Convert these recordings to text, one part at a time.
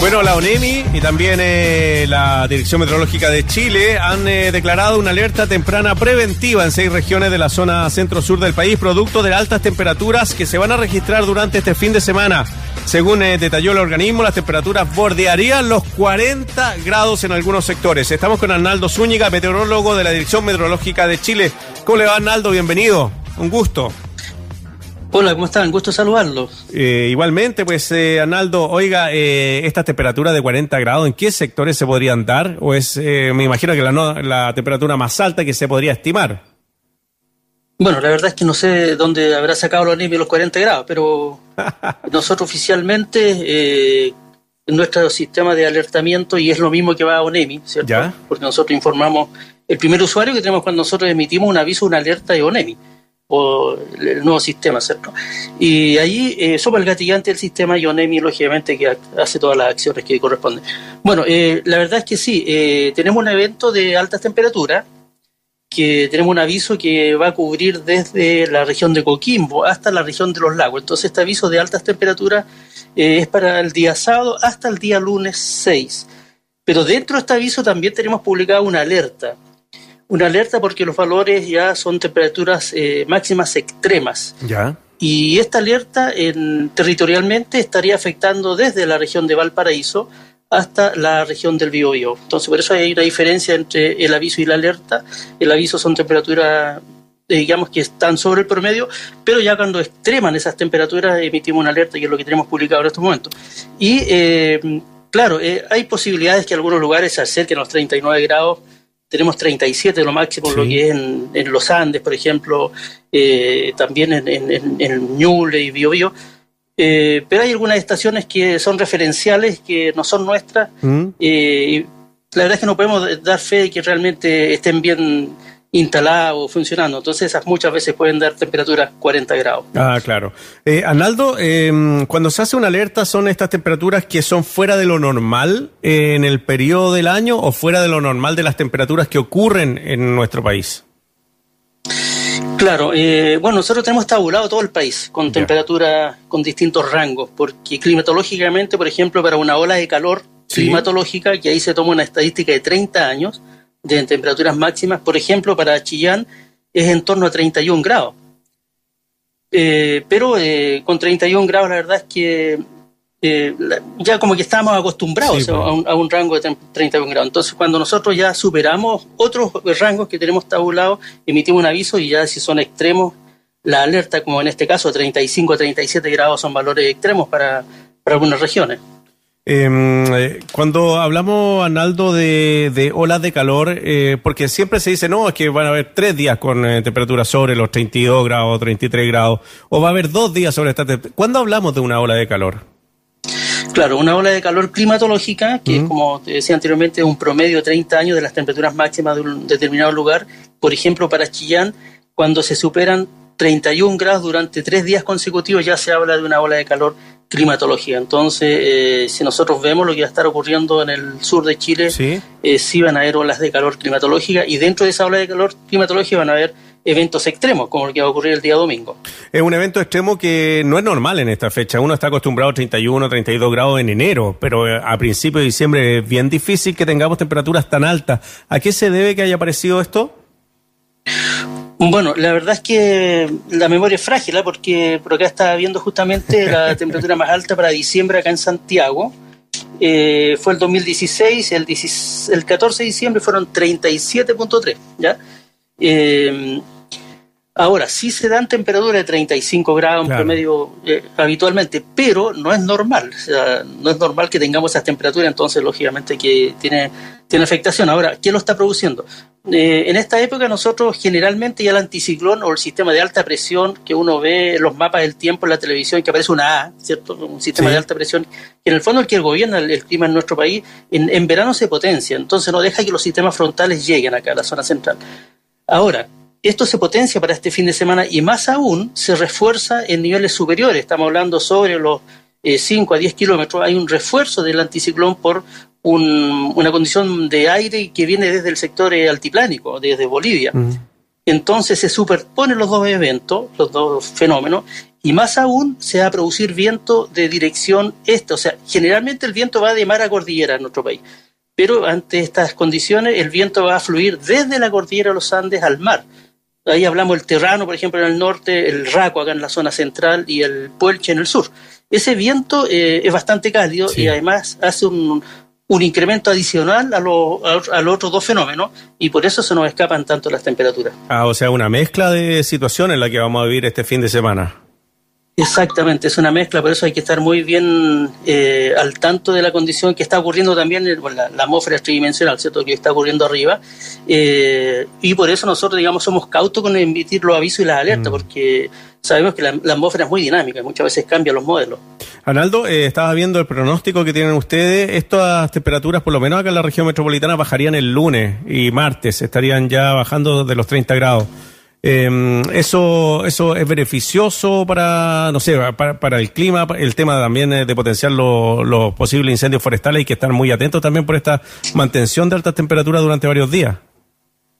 Bueno, la ONEMI y también eh, la Dirección Meteorológica de Chile han eh, declarado una alerta temprana preventiva en seis regiones de la zona centro-sur del país, producto de altas temperaturas que se van a registrar durante este fin de semana. Según eh, detalló el organismo, las temperaturas bordearían los 40 grados en algunos sectores. Estamos con Arnaldo Zúñiga, meteorólogo de la Dirección Meteorológica de Chile. ¿Cómo le va, Arnaldo? Bienvenido. Un gusto. Hola, ¿cómo están? Gusto saludarlos. Eh, igualmente, pues, eh, Arnaldo, oiga, eh, estas temperaturas de 40 grados, ¿en qué sectores se podrían dar? ¿O es, eh, me imagino que la, no- la temperatura más alta que se podría estimar? Bueno, la verdad es que no sé dónde habrá sacado los niveles los 40 grados, pero nosotros oficialmente, eh, nuestro sistema de alertamiento, y es lo mismo que va a ONEMI, ¿cierto? Ya. Porque nosotros informamos, el primer usuario que tenemos cuando nosotros emitimos un aviso, una alerta de ONEMI, o el nuevo sistema, ¿cierto? Y ahí eh, el gatillante del sistema y ONEMI, lógicamente, que hace todas las acciones que corresponden. Bueno, eh, la verdad es que sí, eh, tenemos un evento de altas temperaturas, que tenemos un aviso que va a cubrir desde la región de Coquimbo hasta la región de los lagos. Entonces, este aviso de altas temperaturas eh, es para el día sábado hasta el día lunes 6. Pero dentro de este aviso también tenemos publicada una alerta. Una alerta porque los valores ya son temperaturas eh, máximas extremas. Ya. Y esta alerta en- territorialmente estaría afectando desde la región de Valparaíso hasta la región del Biobío. Entonces, por eso hay una diferencia entre el aviso y la alerta. El aviso son temperaturas, eh, digamos, que están sobre el promedio, pero ya cuando extreman esas temperaturas emitimos una alerta, que es lo que tenemos publicado en estos momentos. Y, eh, claro, eh, hay posibilidades que algunos lugares se acerquen a los 39 grados. Tenemos 37 lo máximo, Sí. lo que es en, en los Andes, por ejemplo, eh, también en, en, en, Ñuble y Biobío. Eh, pero hay algunas estaciones que son referenciales, que no son nuestras. ¿Mm? Eh, y la verdad es que no podemos dar fe de que realmente estén bien instaladas o funcionando. Entonces, esas muchas veces pueden dar temperaturas 40 grados. Ah, claro. Eh, Arnaldo, eh, cuando se hace una alerta, ¿son estas temperaturas que son fuera de lo normal eh, en el periodo del año o fuera de lo normal de las temperaturas que ocurren en nuestro país? Claro, eh, bueno, nosotros tenemos tabulado todo el país con temperaturas con distintos rangos, porque climatológicamente, por ejemplo, para una ola de calor Sí. climatológica, que ahí se toma una estadística de 30 años de temperaturas máximas, por ejemplo, para Chillán es en torno a 31 grados. Eh, pero eh, con 31 grados la verdad es que eh, ya como que estamos acostumbrados Sí, a, pues. un, a un rango de tem- 31 grados. Entonces cuando nosotros ya superamos otros rangos que tenemos tabulados, emitimos un aviso y ya si son extremos, la alerta, como en este caso 35 a 37 grados son valores extremos para, para algunas regiones. Eh, eh, cuando hablamos, Arnaldo, de, de olas de calor, eh, porque siempre se dice, no, es que van a haber tres días con eh, temperaturas sobre los 32 grados, 33 grados, o va a haber dos días sobre esta temperatura. ¿Cuándo hablamos de una ola de calor? Claro, una ola de calor climatológica, que es como te decía anteriormente, un promedio de 30 años de las temperaturas máximas de un determinado lugar. Por ejemplo, para Chillán, cuando se superan 31 grados durante tres días consecutivos, ya se habla de una ola de calor climatológica. Entonces, eh, si nosotros vemos lo que va a estar ocurriendo en el sur de Chile, Sí. eh, sí van a haber olas de calor climatológica y dentro de esa ola de calor climatológica van a haber eventos extremos, como el que va a ocurrir el día domingo. Es un evento extremo que no es normal en esta fecha. Uno está acostumbrado a 31, 32 grados en enero, pero eh, a principios de diciembre es bien difícil que tengamos temperaturas tan altas. ¿A qué se debe que haya aparecido esto? Bueno, la verdad es que la memoria es frágil, ¿eh? porque por acá estaba viendo justamente la temperatura más alta para diciembre acá en Santiago. Eh, fue el 2016, el, 16 el 14 de diciembre fueron 37.3, ¿ya? Eh, ahora, sí se dan temperaturas de 35 grados en promedio eh, habitualmente, pero no es normal, o sea, no es normal que tengamos esas temperaturas, entonces lógicamente que tiene, tiene afectación. Ahora, ¿qué lo está produciendo? Eh, en esta época nosotros generalmente ya el anticiclón o el sistema de alta presión que uno ve en los mapas del tiempo en la televisión que aparece una A, ¿cierto? Un sistema Sí. de alta presión que en el fondo el que gobierna el, el clima en nuestro país en, en verano se potencia, entonces no deja que los sistemas frontales lleguen acá a la zona central. Ahora, esto se potencia para este fin de semana y más aún se refuerza en niveles superiores. Estamos hablando sobre los 5 a 10 kilómetros. Hay un refuerzo del anticiclón por un- una condición de aire que viene desde el sector eh, altiplánico, desde Bolivia. Entonces se superponen los dos eventos, los dos fenómenos, y más aún se va a producir viento de dirección este. O sea, generalmente el viento va de mar a cordillera en nuestro país, pero ante estas condiciones el viento va a fluir desde la cordillera de los Andes al mar. Ahí hablamos del Terrano, por ejemplo, en el norte, el Raco acá en la zona central y el Puelche en el sur. Ese viento eh, es bastante cálido y además hace un, un incremento adicional a, a, los otros dos fenómenos y por eso se nos escapan tanto las temperaturas. Ah, o sea, una mezcla de situaciones en la que vamos a vivir este fin de semana. Exactamente, es una mezcla, por eso hay que estar muy bien eh, al tanto de la condición que está ocurriendo también en la, atmósfera tridimensional, ¿cierto? Que está ocurriendo arriba. Eh, y por eso nosotros, digamos, somos cautos con emitir los avisos y las alertas, mm. porque sabemos que la, atmósfera es muy dinámica y muchas veces cambian los modelos. Arnaldo, eh, estaba viendo el pronóstico que tienen ustedes. Estas temperaturas, por lo menos acá en la región metropolitana, bajarían el lunes y martes, estarían ya bajando de los 30 grados. Eh, eso, eso es beneficioso para, no sé, para, el clima, el tema también de potenciar los posibles incendios forestales y que están muy atentos también por esta mantención de altas temperaturas durante varios días.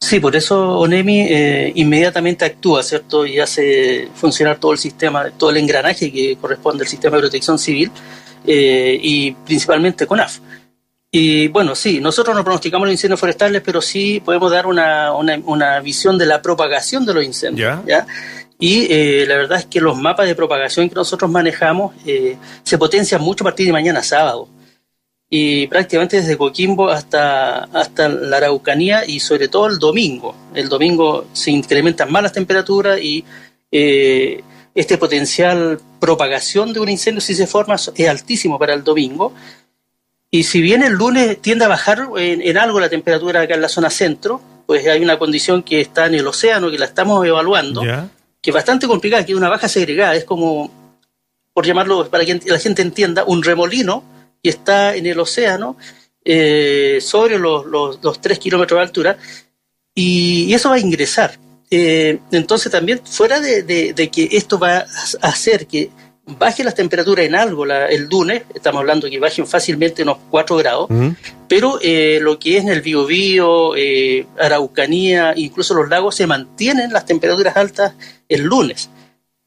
Sí, por eso ONEMI eh, inmediatamente actúa, ¿cierto? Y hace funcionar todo el sistema, todo el engranaje que corresponde al sistema de protección civil eh, y principalmente CONAF. Y bueno, sí, nosotros no pronosticamos los incendios forestales, pero sí podemos dar una, una, visión de la propagación de los incendios. ¿ya? Y eh, la verdad es que los mapas de propagación que nosotros manejamos eh, se potencian mucho a partir de mañana sábado. Y prácticamente desde Coquimbo hasta, hasta la Araucanía y sobre todo el domingo. El domingo se incrementan más las temperaturas y eh, este potencial propagación de un incendio, si se forma, es altísimo para el domingo. Y si bien el lunes tiende a bajar en, algo la temperatura acá en la zona centro, pues hay una condición que está en el océano, que la estamos evaluando, que es bastante complicada, que es una baja segregada, es como, por llamarlo, para que la gente entienda, un remolino que está en el océano eh, sobre los, los, 3 kilómetros de altura, y, eso va a ingresar. Eh, entonces también, fuera de, de que esto va a hacer que baje las temperaturas en algo el lunes, estamos hablando que bajen fácilmente unos 4 grados, pero eh, lo que es en el Biobío, eh, Araucanía, incluso los lagos, se mantienen las temperaturas altas el lunes.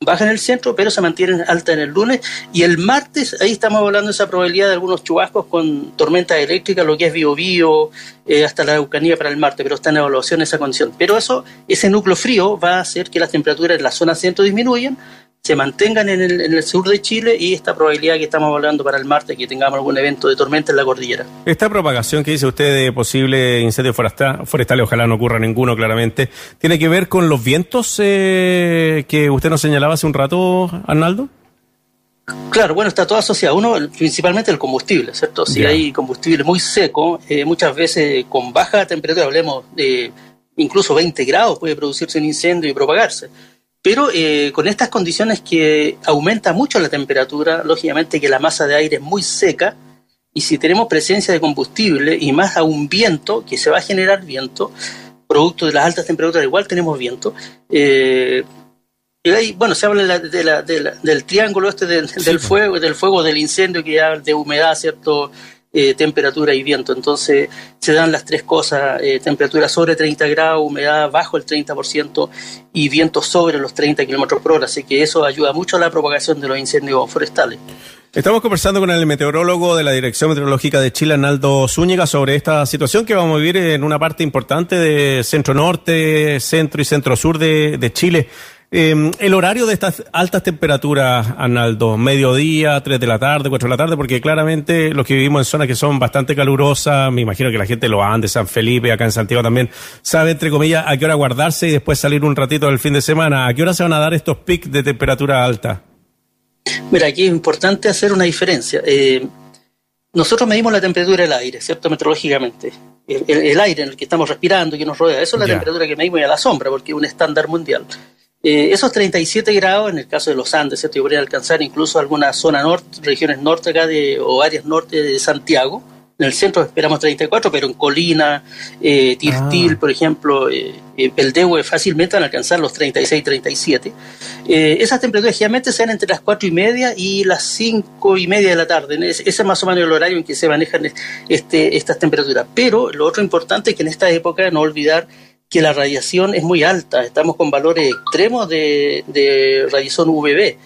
Bajan en el centro, pero se mantienen altas en el lunes. Y el martes, ahí estamos hablando de esa probabilidad de algunos chubascos con tormentas eléctricas, lo que es Biobío, eh, hasta la Araucanía para el martes, pero está en evaluación esa condición. Pero eso, ese núcleo frío va a hacer que las temperaturas en la zona centro disminuyan, se mantengan en el, sur de Chile y esta probabilidad que estamos hablando para el martes que tengamos algún evento de tormenta en la cordillera. Esta propagación que dice usted de posible incendio forestal, forestales, ojalá no ocurra ninguno claramente, ¿tiene que ver con los vientos eh, que usted nos señalaba hace un rato, Arnaldo? Claro, bueno, está todo asociado. Uno, principalmente el combustible, ¿cierto? Si hay combustible muy seco, eh, muchas veces con baja temperatura, hablemos de incluso 20 grados, puede producirse un incendio y propagarse. Pero eh, con estas condiciones que aumenta mucho la temperatura, lógicamente que la masa de aire es muy seca, y si tenemos presencia de combustible y más a un viento, que se va a generar viento, producto de las altas temperaturas, igual tenemos viento, eh, y bueno, se habla del triángulo este del fuego, del fuego, del incendio que habla de humedad, ¿cierto? Eh, temperatura y viento. Entonces se dan las tres cosas, eh, temperatura sobre 30 grados, humedad bajo el 30% y viento sobre los 30 kilómetros por hora. Así que eso ayuda mucho a la propagación de los incendios forestales. Estamos conversando con el meteorólogo de la Dirección Meteorológica de Chile, Arnaldo Zúñiga, sobre esta situación que vamos a vivir en una parte importante de centro norte, centro y centro sur de, de Chile. Em, el horario de estas altas temperaturas, Arnaldo, mediodía, 3 de la tarde, 4 de la tarde, porque claramente los que vivimos en zonas que son bastante calurosas, me imagino que la gente lo ande, San Felipe, acá en Santiago también, sabe, entre comillas, a qué hora guardarse y después salir un ratito del fin de semana. ¿A qué hora se van a dar estos picos de temperatura alta? Mira, aquí es importante hacer una diferencia. Eh, nosotros medimos la temperatura del aire, ¿cierto? Meteorológicamente. El, aire en el que estamos respirando, que nos rodea, eso es la temperatura que medimos a la sombra, porque es un estándar mundial. Eh, esos 37 grados, en el caso de los Andes, ¿cierto? podría alcanzar incluso alguna zona norte, regiones norte acá de, o áreas norte de Santiago. En el centro esperamos 34, pero en Colina, eh, Tirtil, ah. por ejemplo, eh, eh el Dehue fácilmente van a alcanzar los 36, 37. esas temperaturas generalmente se dan entre las 4 y media y las 5 y media de la tarde. Ese es más o menos el horario en que se manejan este, estas temperaturas. Pero lo otro importante es que en esta época no olvidar que la radiación es muy alta, estamos con valores extremos de, de radiación UVB.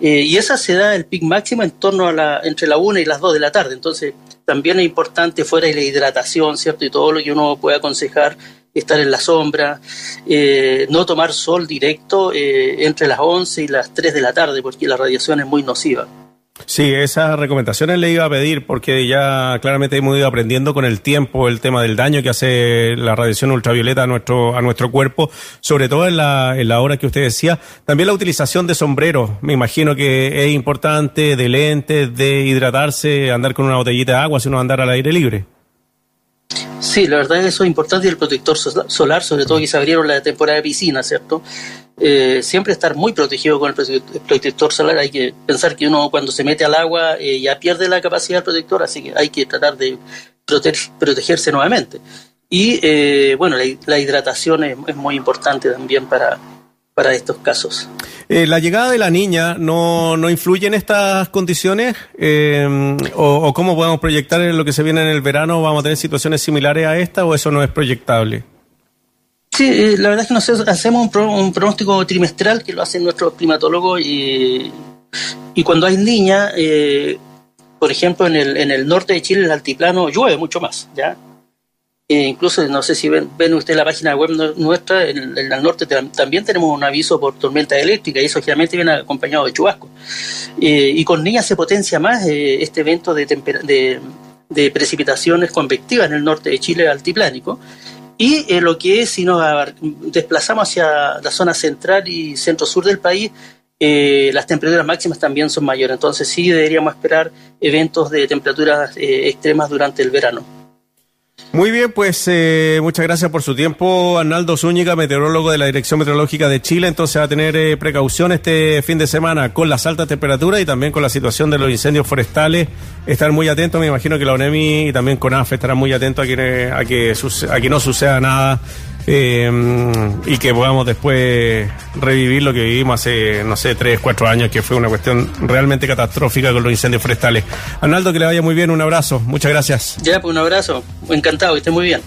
Eh, y esa se da el pic máximo en torno a la, entre la 1 y las 2 de la tarde. Entonces, también es importante fuera de la hidratación, ¿cierto? Y todo lo que uno puede aconsejar, estar en la sombra, eh, no tomar sol directo eh, entre las 11 y las 3 de la tarde, porque la radiación es muy nociva. Sí, esas recomendaciones le iba a pedir porque ya claramente hemos ido aprendiendo con el tiempo el tema del daño que hace la radiación ultravioleta a nuestro, a nuestro cuerpo, sobre todo en la, en la hora que usted decía. También la utilización de sombreros, me imagino que es importante, de lentes, de hidratarse, andar con una botellita de agua si uno andar al aire libre. Sí, la verdad es que eso es importante y el protector solar, sobre todo que se abrieron la temporada de piscina, ¿cierto? Eh, siempre estar muy protegido con el protector solar. Hay que pensar que uno cuando se mete al agua eh, ya pierde la capacidad del protector, así que hay que tratar de protegerse nuevamente. Y eh, bueno, la, hidratación es, muy importante también para, para estos casos. ¿La llegada de la niña no, no influye en estas condiciones? o, ¿O cómo podemos proyectar en lo que se viene en el verano? ¿Vamos a tener situaciones similares a esta o eso no es proyectable? Sí, eh, la verdad es que nosotros hacemos un, pronóstico trimestral que lo hacen nuestros climatólogos y, y cuando hay niñas, eh, por ejemplo, en el, en el norte de Chile, el altiplano, llueve mucho más, ¿ya? E incluso, no sé si ven, ven ustedes la página web nuestra, en, el norte también tenemos un aviso por tormenta eléctrica y eso generalmente viene acompañado de chubasco. Eh, y con niñas se potencia más este evento de, de, de precipitaciones convectivas en el norte de Chile altiplánico y eh, lo que es, si nos desplazamos hacia la zona central y centro-sur del país, eh, las temperaturas máximas también son mayores. Entonces sí deberíamos esperar eventos de temperaturas eh, extremas durante el verano. Muy bien, pues eh, muchas gracias por su tiempo, Arnaldo Zúñiga, meteorólogo de la Dirección Meteorológica de Chile. Entonces va a tener eh, precaución este fin de semana con las altas temperaturas y también con la situación de los incendios forestales. Estar muy atento, me imagino que la ONEMI y también CONAF estarán muy atentos a que, a que, a que no suceda nada eh, y que podamos después revivir lo que vivimos hace, no sé, tres, cuatro años, que fue una cuestión realmente catastrófica con los incendios forestales. Arnaldo, que le vaya muy bien, un abrazo, muchas gracias. Ya, pues un abrazo, encantado, que esté muy bien.